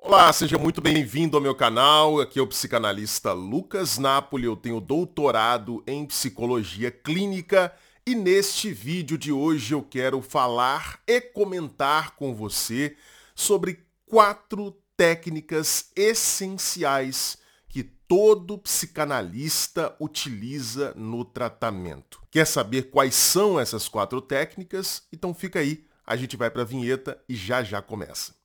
Olá, seja muito bem-vindo ao meu canal. Aqui é o psicanalista Lucas Napoli. Eu tenho doutorado em psicologia clínica e neste vídeo de hoje eu quero falar e comentar com você sobre quatro técnicas essenciais que todo psicanalista utiliza no tratamento. Quer saber quais são essas quatro técnicas? Então fica aí, a gente vai para a vinheta e já já começa.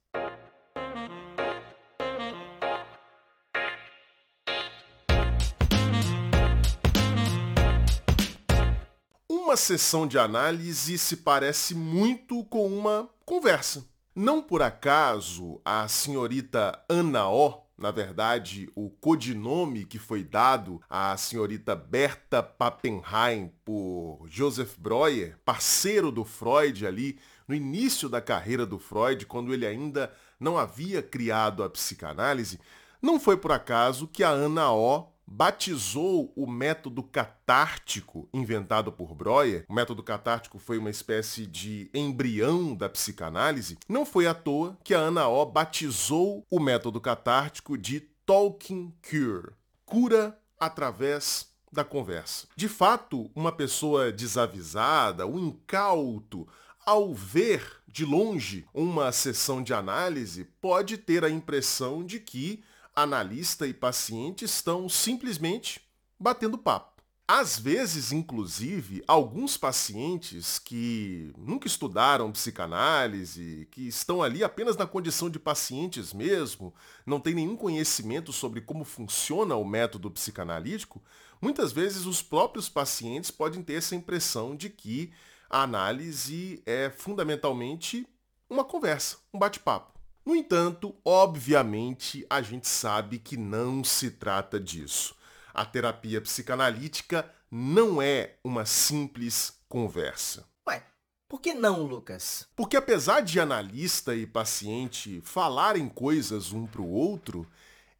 Uma sessão de análise se parece muito com uma conversa. Não por acaso a senhorita Ana O, na verdade o codinome que foi dado à senhorita Berta Pappenheim por Joseph Breuer, parceiro do Freud ali no início da carreira do Freud, quando ele ainda não havia criado a psicanálise, não foi por acaso que a Ana O batizou o método catártico inventado por Breuer, o método catártico foi uma espécie de embrião da psicanálise, não foi à toa que a Ana O batizou o método catártico de Talking Cure, cura através da conversa. De fato, uma pessoa desavisada, um incauto, ao ver de longe uma sessão de análise, pode ter a impressão de que analista e paciente estão simplesmente batendo papo. Às vezes, inclusive, alguns pacientes que nunca estudaram psicanálise, que estão ali apenas na condição de pacientes mesmo, não têm nenhum conhecimento sobre como funciona o método psicanalítico, muitas vezes os próprios pacientes podem ter essa impressão de que a análise é fundamentalmente uma conversa, um bate-papo. No entanto, obviamente, a gente sabe que não se trata disso. A terapia psicanalítica não é uma simples conversa. Ué, por que não, Lucas? Porque apesar de analista e paciente falarem coisas um para o outro,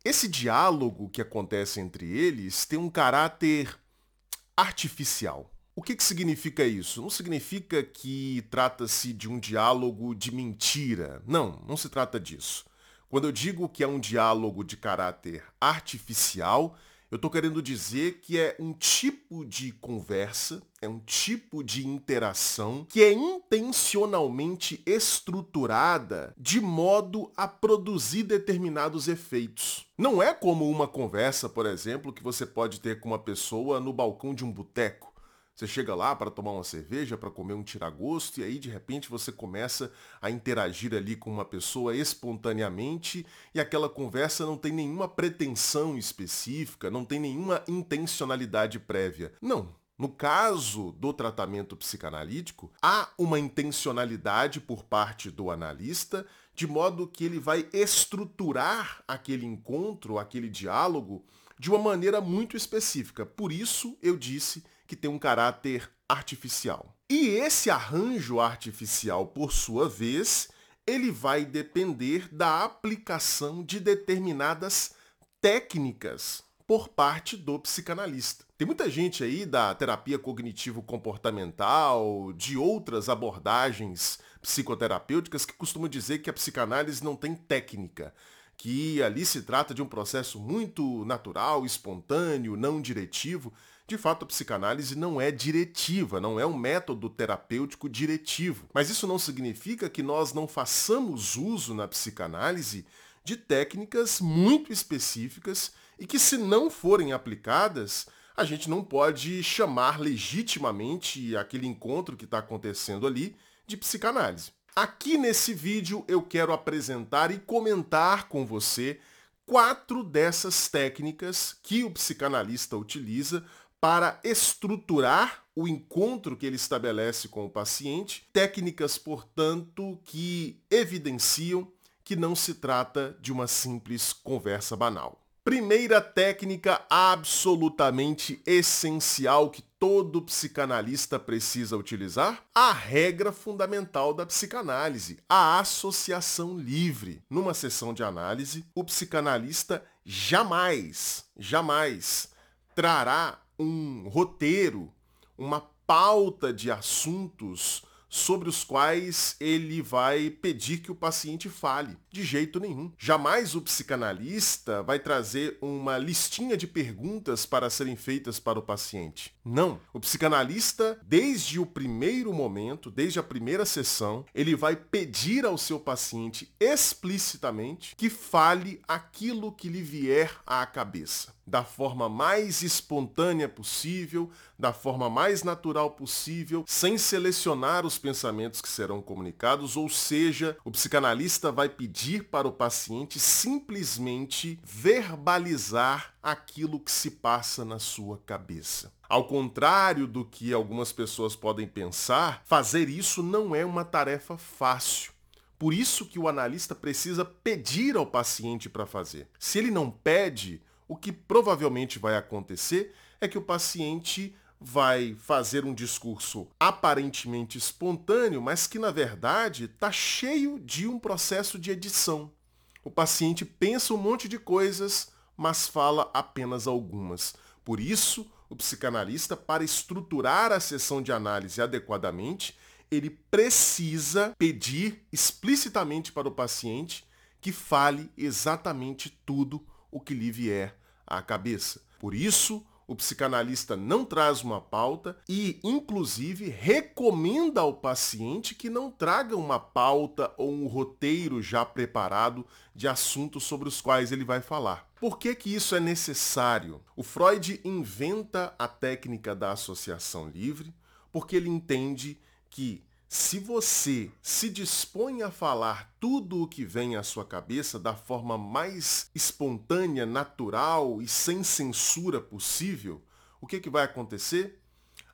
esse diálogo que acontece entre eles tem um caráter artificial. O que, que significa isso? Não significa que trata-se de um diálogo de mentira. Não, não se trata disso. Quando eu digo que é um diálogo de caráter artificial, eu estou querendo dizer que é um tipo de conversa, é um tipo de interação que é intencionalmente estruturada de modo a produzir determinados efeitos. Não é como uma conversa, por exemplo, que você pode ter com uma pessoa no balcão de um boteco você chega lá para tomar uma cerveja, para comer um tiragosto, e aí de repente você começa a interagir ali com uma pessoa espontaneamente e aquela conversa não tem nenhuma pretensão específica, não tem nenhuma intencionalidade prévia. Não. No caso do tratamento psicanalítico, há uma intencionalidade por parte do analista, de modo que ele vai estruturar aquele encontro, aquele diálogo, de uma maneira muito específica. Por isso eu disse que tem um caráter artificial. E esse arranjo artificial, por sua vez, ele vai depender da aplicação de determinadas técnicas por parte do psicanalista. Tem muita gente aí da terapia cognitivo-comportamental, de outras abordagens psicoterapêuticas que costumam dizer que a psicanálise não tem técnica, que ali se trata de um processo muito natural, espontâneo, não diretivo. De fato, a psicanálise não é diretiva, não é um método terapêutico diretivo. Mas isso não significa que nós não façamos uso na psicanálise de técnicas muito específicas e que, se não forem aplicadas, a gente não pode chamar legitimamente aquele encontro que está acontecendo ali de psicanálise. Aqui nesse vídeo eu quero apresentar e comentar com você quatro dessas técnicas que o psicanalista utiliza para estruturar o encontro que ele estabelece com o paciente, técnicas, portanto, que evidenciam que não se trata de uma simples conversa banal. Primeira técnica absolutamente essencial que todo psicanalista precisa utilizar? A regra fundamental da psicanálise, a associação livre. Numa sessão de análise, o psicanalista jamais, jamais trará um roteiro, uma pauta de assuntos sobre os quais ele vai pedir que o paciente fale. De jeito nenhum. Jamais o psicanalista vai trazer uma listinha de perguntas para serem feitas para o paciente. Não. O psicanalista, desde o primeiro momento, desde a primeira sessão, ele vai pedir ao seu paciente explicitamente que fale aquilo que lhe vier à cabeça da forma mais espontânea possível, da forma mais natural possível, sem selecionar os pensamentos que serão comunicados, ou seja, o psicanalista vai pedir para o paciente simplesmente verbalizar aquilo que se passa na sua cabeça. Ao contrário do que algumas pessoas podem pensar, fazer isso não é uma tarefa fácil. Por isso que o analista precisa pedir ao paciente para fazer. Se ele não pede, o que provavelmente vai acontecer é que o paciente vai fazer um discurso aparentemente espontâneo, mas que na verdade está cheio de um processo de edição. O paciente pensa um monte de coisas, mas fala apenas algumas. Por isso, o psicanalista, para estruturar a sessão de análise adequadamente, ele precisa pedir explicitamente para o paciente que fale exatamente tudo o que lhe vier à cabeça. Por isso, o psicanalista não traz uma pauta e, inclusive, recomenda ao paciente que não traga uma pauta ou um roteiro já preparado de assuntos sobre os quais ele vai falar. Por que, que isso é necessário? O Freud inventa a técnica da associação livre porque ele entende que se você se dispõe a falar tudo o que vem à sua cabeça da forma mais espontânea, natural e sem censura possível, o que, que vai acontecer?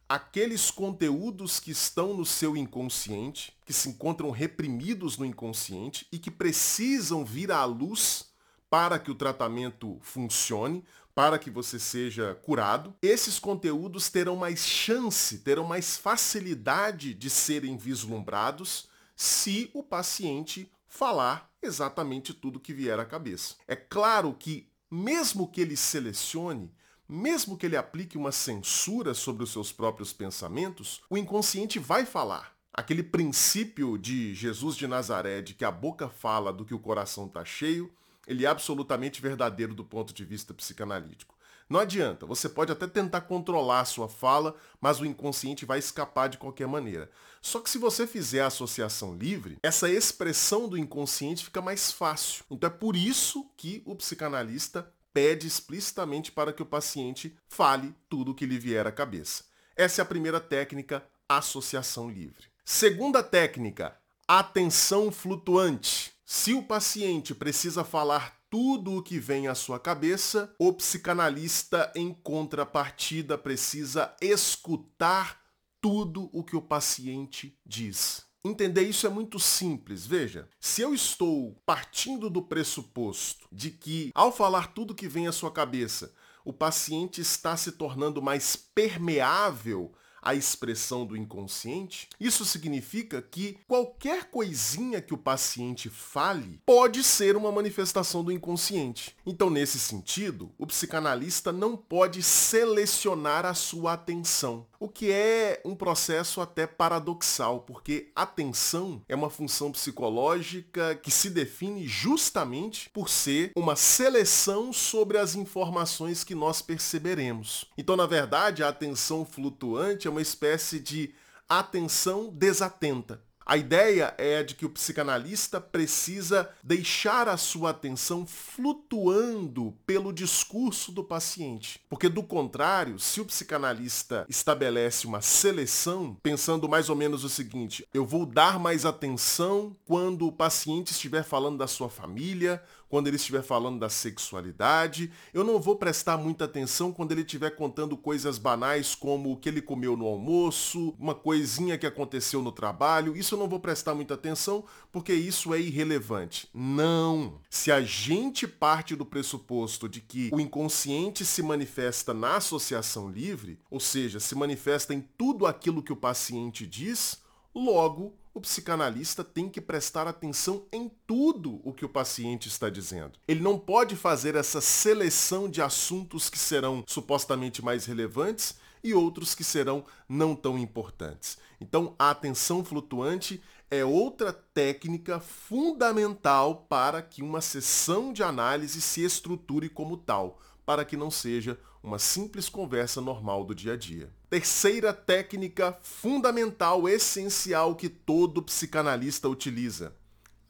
Aqueles conteúdos que estão no seu inconsciente, que se encontram reprimidos no inconsciente e que precisam vir à luz para que o tratamento funcione, para que você seja curado, esses conteúdos terão mais chance, terão mais facilidade de serem vislumbrados se o paciente falar exatamente tudo que vier à cabeça. É claro que, mesmo que ele selecione, mesmo que ele aplique uma censura sobre os seus próprios pensamentos, o inconsciente vai falar. Aquele princípio de Jesus de Nazaré de que a boca fala do que o coração está cheio, ele é absolutamente verdadeiro do ponto de vista psicanalítico. Não adianta, você pode até tentar controlar a sua fala, mas o inconsciente vai escapar de qualquer maneira. Só que se você fizer a associação livre, essa expressão do inconsciente fica mais fácil. Então é por isso que o psicanalista pede explicitamente para que o paciente fale tudo o que lhe vier à cabeça. Essa é a primeira técnica, associação livre. Segunda técnica, atenção flutuante. Se o paciente precisa falar tudo o que vem à sua cabeça, o psicanalista, em contrapartida, precisa escutar tudo o que o paciente diz. Entender isso é muito simples. Veja, se eu estou partindo do pressuposto de que, ao falar tudo que vem à sua cabeça, o paciente está se tornando mais permeável a expressão do inconsciente, isso significa que qualquer coisinha que o paciente fale pode ser uma manifestação do inconsciente. Então, nesse sentido, o psicanalista não pode selecionar a sua atenção, o que é um processo até paradoxal, porque atenção é uma função psicológica que se define justamente por ser uma seleção sobre as informações que nós perceberemos. Então, na verdade, a atenção flutuante é uma espécie de atenção desatenta. A ideia é de que o psicanalista precisa deixar a sua atenção flutuando pelo discurso do paciente. Porque, do contrário, se o psicanalista estabelece uma seleção, pensando mais ou menos o seguinte: eu vou dar mais atenção quando o paciente estiver falando da sua família, quando ele estiver falando da sexualidade. Eu não vou prestar muita atenção quando ele estiver contando coisas banais como o que ele comeu no almoço, uma coisinha que aconteceu no trabalho. Isso não vou prestar muita atenção porque isso é irrelevante. Não! Se a gente parte do pressuposto de que o inconsciente se manifesta na associação livre, ou seja, se manifesta em tudo aquilo que o paciente diz, logo o psicanalista tem que prestar atenção em tudo o que o paciente está dizendo. Ele não pode fazer essa seleção de assuntos que serão supostamente mais relevantes e outros que serão não tão importantes. Então, a atenção flutuante é outra técnica fundamental para que uma sessão de análise se estruture como tal, para que não seja uma simples conversa normal do dia a dia. Terceira técnica fundamental, essencial que todo psicanalista utiliza: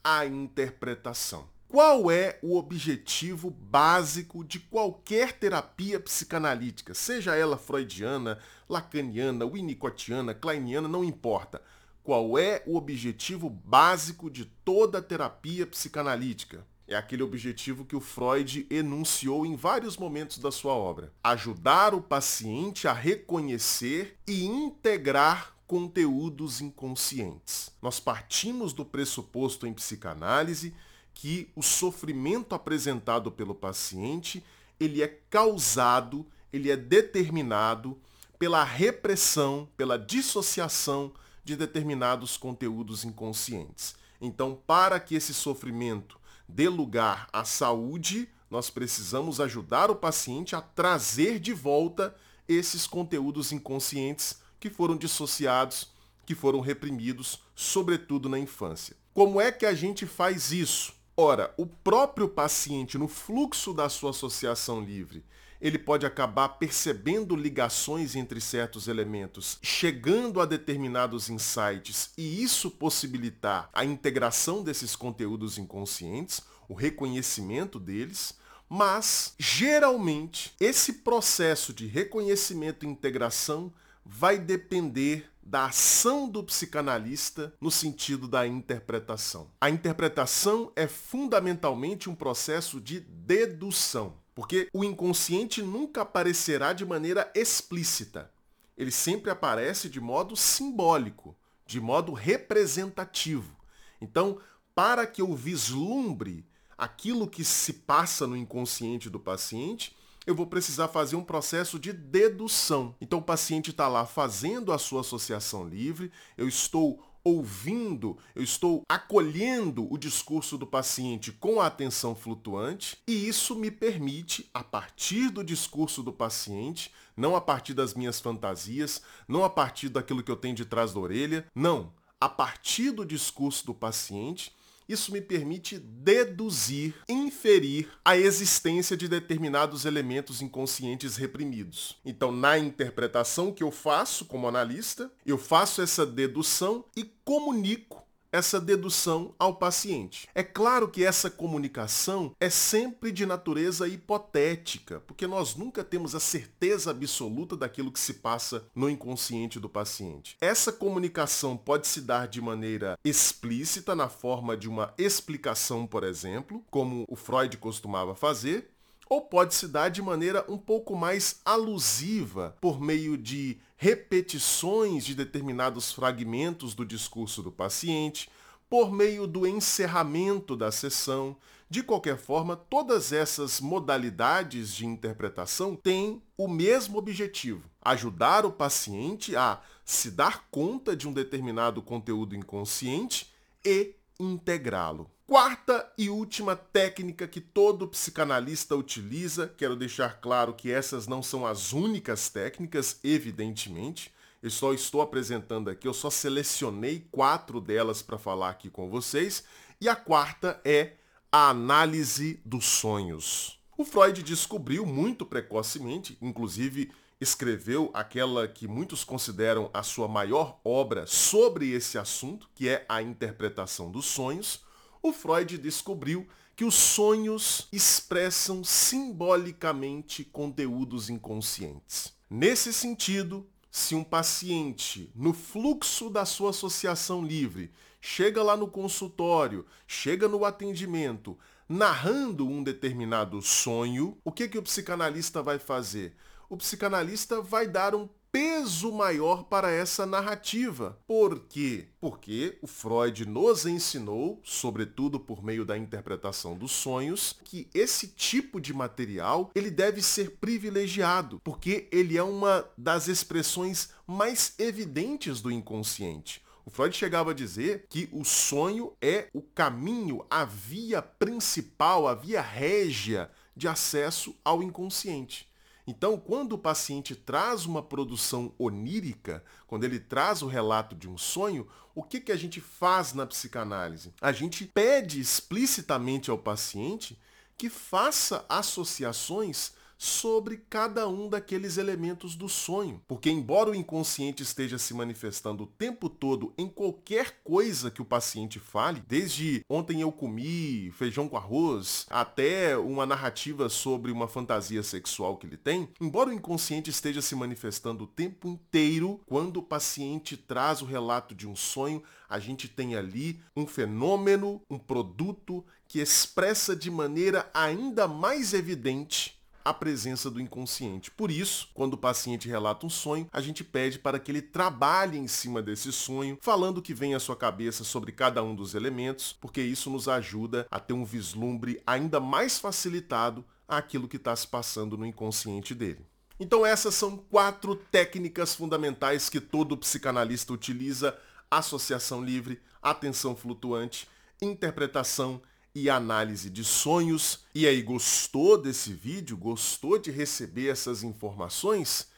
a interpretação. Qual é o objetivo básico de qualquer terapia psicanalítica, seja ela freudiana, lacaniana, winnicottiana, kleiniana, não importa. Qual é o objetivo básico de toda terapia psicanalítica? É aquele objetivo que o Freud enunciou em vários momentos da sua obra: ajudar o paciente a reconhecer e integrar conteúdos inconscientes. Nós partimos do pressuposto em psicanálise que o sofrimento apresentado pelo paciente, ele é causado, ele é determinado pela repressão, pela dissociação de determinados conteúdos inconscientes. Então, para que esse sofrimento dê lugar à saúde, nós precisamos ajudar o paciente a trazer de volta esses conteúdos inconscientes que foram dissociados, que foram reprimidos, sobretudo na infância. Como é que a gente faz isso? Ora, o próprio paciente, no fluxo da sua associação livre, ele pode acabar percebendo ligações entre certos elementos, chegando a determinados insights e isso possibilitar a integração desses conteúdos inconscientes, o reconhecimento deles, mas geralmente esse processo de reconhecimento e integração vai depender da ação do psicanalista no sentido da interpretação. A interpretação é fundamentalmente um processo de dedução, porque o inconsciente nunca aparecerá de maneira explícita. Ele sempre aparece de modo simbólico, de modo representativo. Então, para que eu vislumbre aquilo que se passa no inconsciente do paciente, eu vou precisar fazer um processo de dedução. Então o paciente está lá fazendo a sua associação livre, eu estou ouvindo, eu estou acolhendo o discurso do paciente com a atenção flutuante e isso me permite, a partir do discurso do paciente, não a partir das minhas fantasias, não a partir daquilo que eu tenho de trás da orelha, não, a partir do discurso do paciente, isso me permite deduzir, inferir a existência de determinados elementos inconscientes reprimidos. Então, na interpretação que eu faço como analista, eu faço essa dedução e comunico essa dedução ao paciente. É claro que essa comunicação é sempre de natureza hipotética, porque nós nunca temos a certeza absoluta daquilo que se passa no inconsciente do paciente. Essa comunicação pode se dar de maneira explícita, na forma de uma explicação, por exemplo, como o Freud costumava fazer, ou pode se dar de maneira um pouco mais alusiva, por meio de repetições de determinados fragmentos do discurso do paciente, por meio do encerramento da sessão. De qualquer forma, todas essas modalidades de interpretação têm o mesmo objetivo: ajudar o paciente a se dar conta de um determinado conteúdo inconsciente e integrá-lo. Quarta e última técnica que todo psicanalista utiliza, quero deixar claro que essas não são as únicas técnicas, evidentemente. Eu só estou apresentando aqui, eu só selecionei quatro delas para falar aqui com vocês. E a quarta é a análise dos sonhos. O Freud descobriu muito precocemente, inclusive escreveu aquela que muitos consideram a sua maior obra sobre esse assunto, que é a interpretação dos sonhos o Freud descobriu que os sonhos expressam simbolicamente conteúdos inconscientes. Nesse sentido, se um paciente, no fluxo da sua associação livre, chega lá no consultório, chega no atendimento, narrando um determinado sonho, o que, que o psicanalista vai fazer? O psicanalista vai dar um peso maior para essa narrativa. Por quê? Porque o Freud nos ensinou, sobretudo por meio da interpretação dos sonhos, que esse tipo de material ele deve ser privilegiado, porque ele é uma das expressões mais evidentes do inconsciente. O Freud chegava a dizer que o sonho é o caminho, a via principal, a via régia de acesso ao inconsciente. Então, quando o paciente traz uma produção onírica, quando ele traz o relato de um sonho, o que, que a gente faz na psicanálise? A gente pede explicitamente ao paciente que faça associações sobre cada um daqueles elementos do sonho. Porque, embora o inconsciente esteja se manifestando o tempo todo em qualquer coisa que o paciente fale, desde ontem eu comi feijão com arroz, até uma narrativa sobre uma fantasia sexual que ele tem, embora o inconsciente esteja se manifestando o tempo inteiro, quando o paciente traz o relato de um sonho, a gente tem ali um fenômeno, um produto que expressa de maneira ainda mais evidente a presença do inconsciente. Por isso, quando o paciente relata um sonho, a gente pede para que ele trabalhe em cima desse sonho, falando o que vem à sua cabeça sobre cada um dos elementos, porque isso nos ajuda a ter um vislumbre ainda mais facilitado àquilo que está se passando no inconsciente dele. Então essas são quatro técnicas fundamentais que todo psicanalista utiliza: associação livre, atenção flutuante, interpretação e análise de sonhos. E aí, gostou desse vídeo? Gostou de receber essas informações?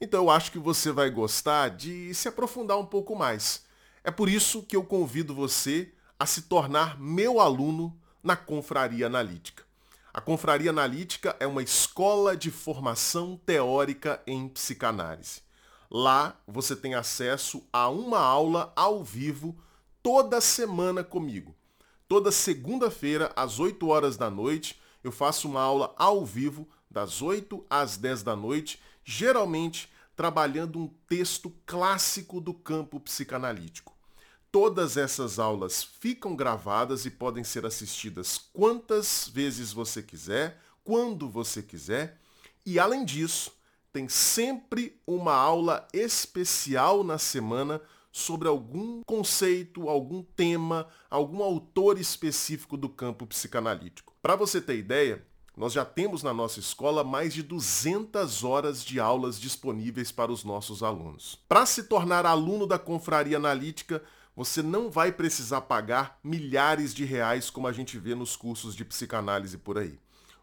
Então eu acho que você vai gostar de se aprofundar um pouco mais. É por isso que eu convido você a se tornar meu aluno na Confraria Analítica. A Confraria Analítica é uma escola de formação teórica em psicanálise. Lá você tem acesso a uma aula ao vivo toda semana comigo. Toda segunda-feira, às 8 horas da noite, eu faço uma aula ao vivo, das 8 às 10 da noite, geralmente trabalhando um texto clássico do campo psicanalítico. Todas essas aulas ficam gravadas e podem ser assistidas quantas vezes você quiser, quando você quiser, e além disso, tem sempre uma aula especial na semana sobre algum conceito, algum tema, algum autor específico do campo psicanalítico. Para você ter ideia, nós já temos na nossa escola mais de 200 horas de aulas disponíveis para os nossos alunos. Para se tornar aluno da Confraria Analítica, você não vai precisar pagar milhares de reais como a gente vê nos cursos de psicanálise por aí.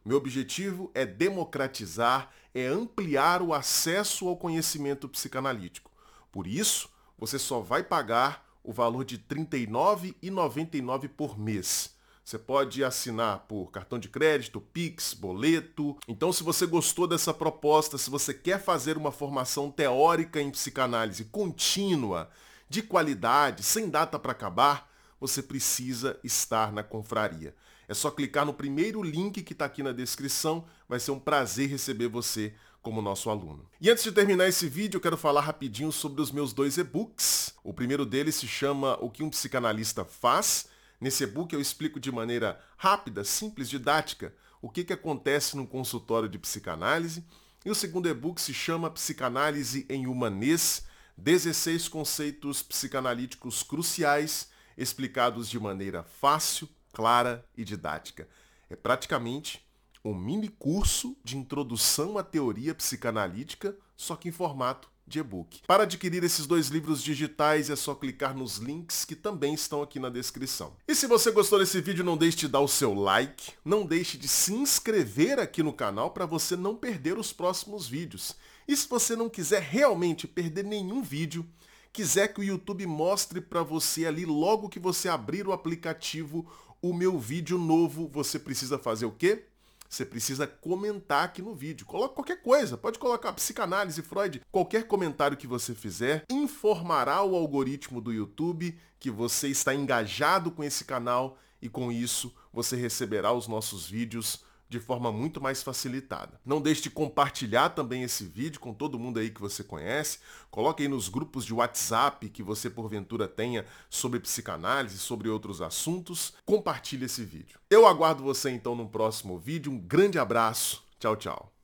Meu objetivo é democratizar, é ampliar o acesso ao conhecimento psicanalítico. Por isso, você só vai pagar o valor de R$ 39,99 por mês. Você pode assinar por cartão de crédito, Pix, boleto. Então, se você gostou dessa proposta, se você quer fazer uma formação teórica em psicanálise contínua, de qualidade, sem data para acabar, você precisa estar na confraria. É só clicar no primeiro link que está aqui na descrição. Vai ser um prazer receber você como nosso aluno. E antes de terminar esse vídeo, eu quero falar rapidinho sobre os meus dois e-books. O primeiro deles se chama O que um psicanalista faz. Nesse e-book eu explico de maneira rápida, simples, didática, o que, que acontece num consultório de psicanálise. E o segundo e-book se chama Psicanálise em Humanês, 16 conceitos psicanalíticos cruciais explicados de maneira fácil, clara e didática. É praticamente um mini curso de introdução à teoria psicanalítica, só que em formato de e-book. Para adquirir esses dois livros digitais é só clicar nos links que também estão aqui na descrição. E se você gostou desse vídeo, não deixe de dar o seu like, não deixe de se inscrever aqui no canal para você não perder os próximos vídeos. E se você não quiser realmente perder nenhum vídeo, quiser que o YouTube mostre para você ali logo que você abrir o aplicativo o meu vídeo novo, você precisa fazer o quê? Você precisa comentar aqui no vídeo. Coloque qualquer coisa, pode colocar psicanálise, Freud, qualquer comentário que você fizer informará o algoritmo do YouTube que você está engajado com esse canal e com isso você receberá os nossos vídeos de forma muito mais facilitada. Não deixe de compartilhar também esse vídeo com todo mundo aí que você conhece. Coloque aí nos grupos de WhatsApp que você porventura tenha sobre psicanálise, sobre outros assuntos. Compartilhe esse vídeo. Eu aguardo você então no próximo vídeo. Um grande abraço. Tchau, tchau.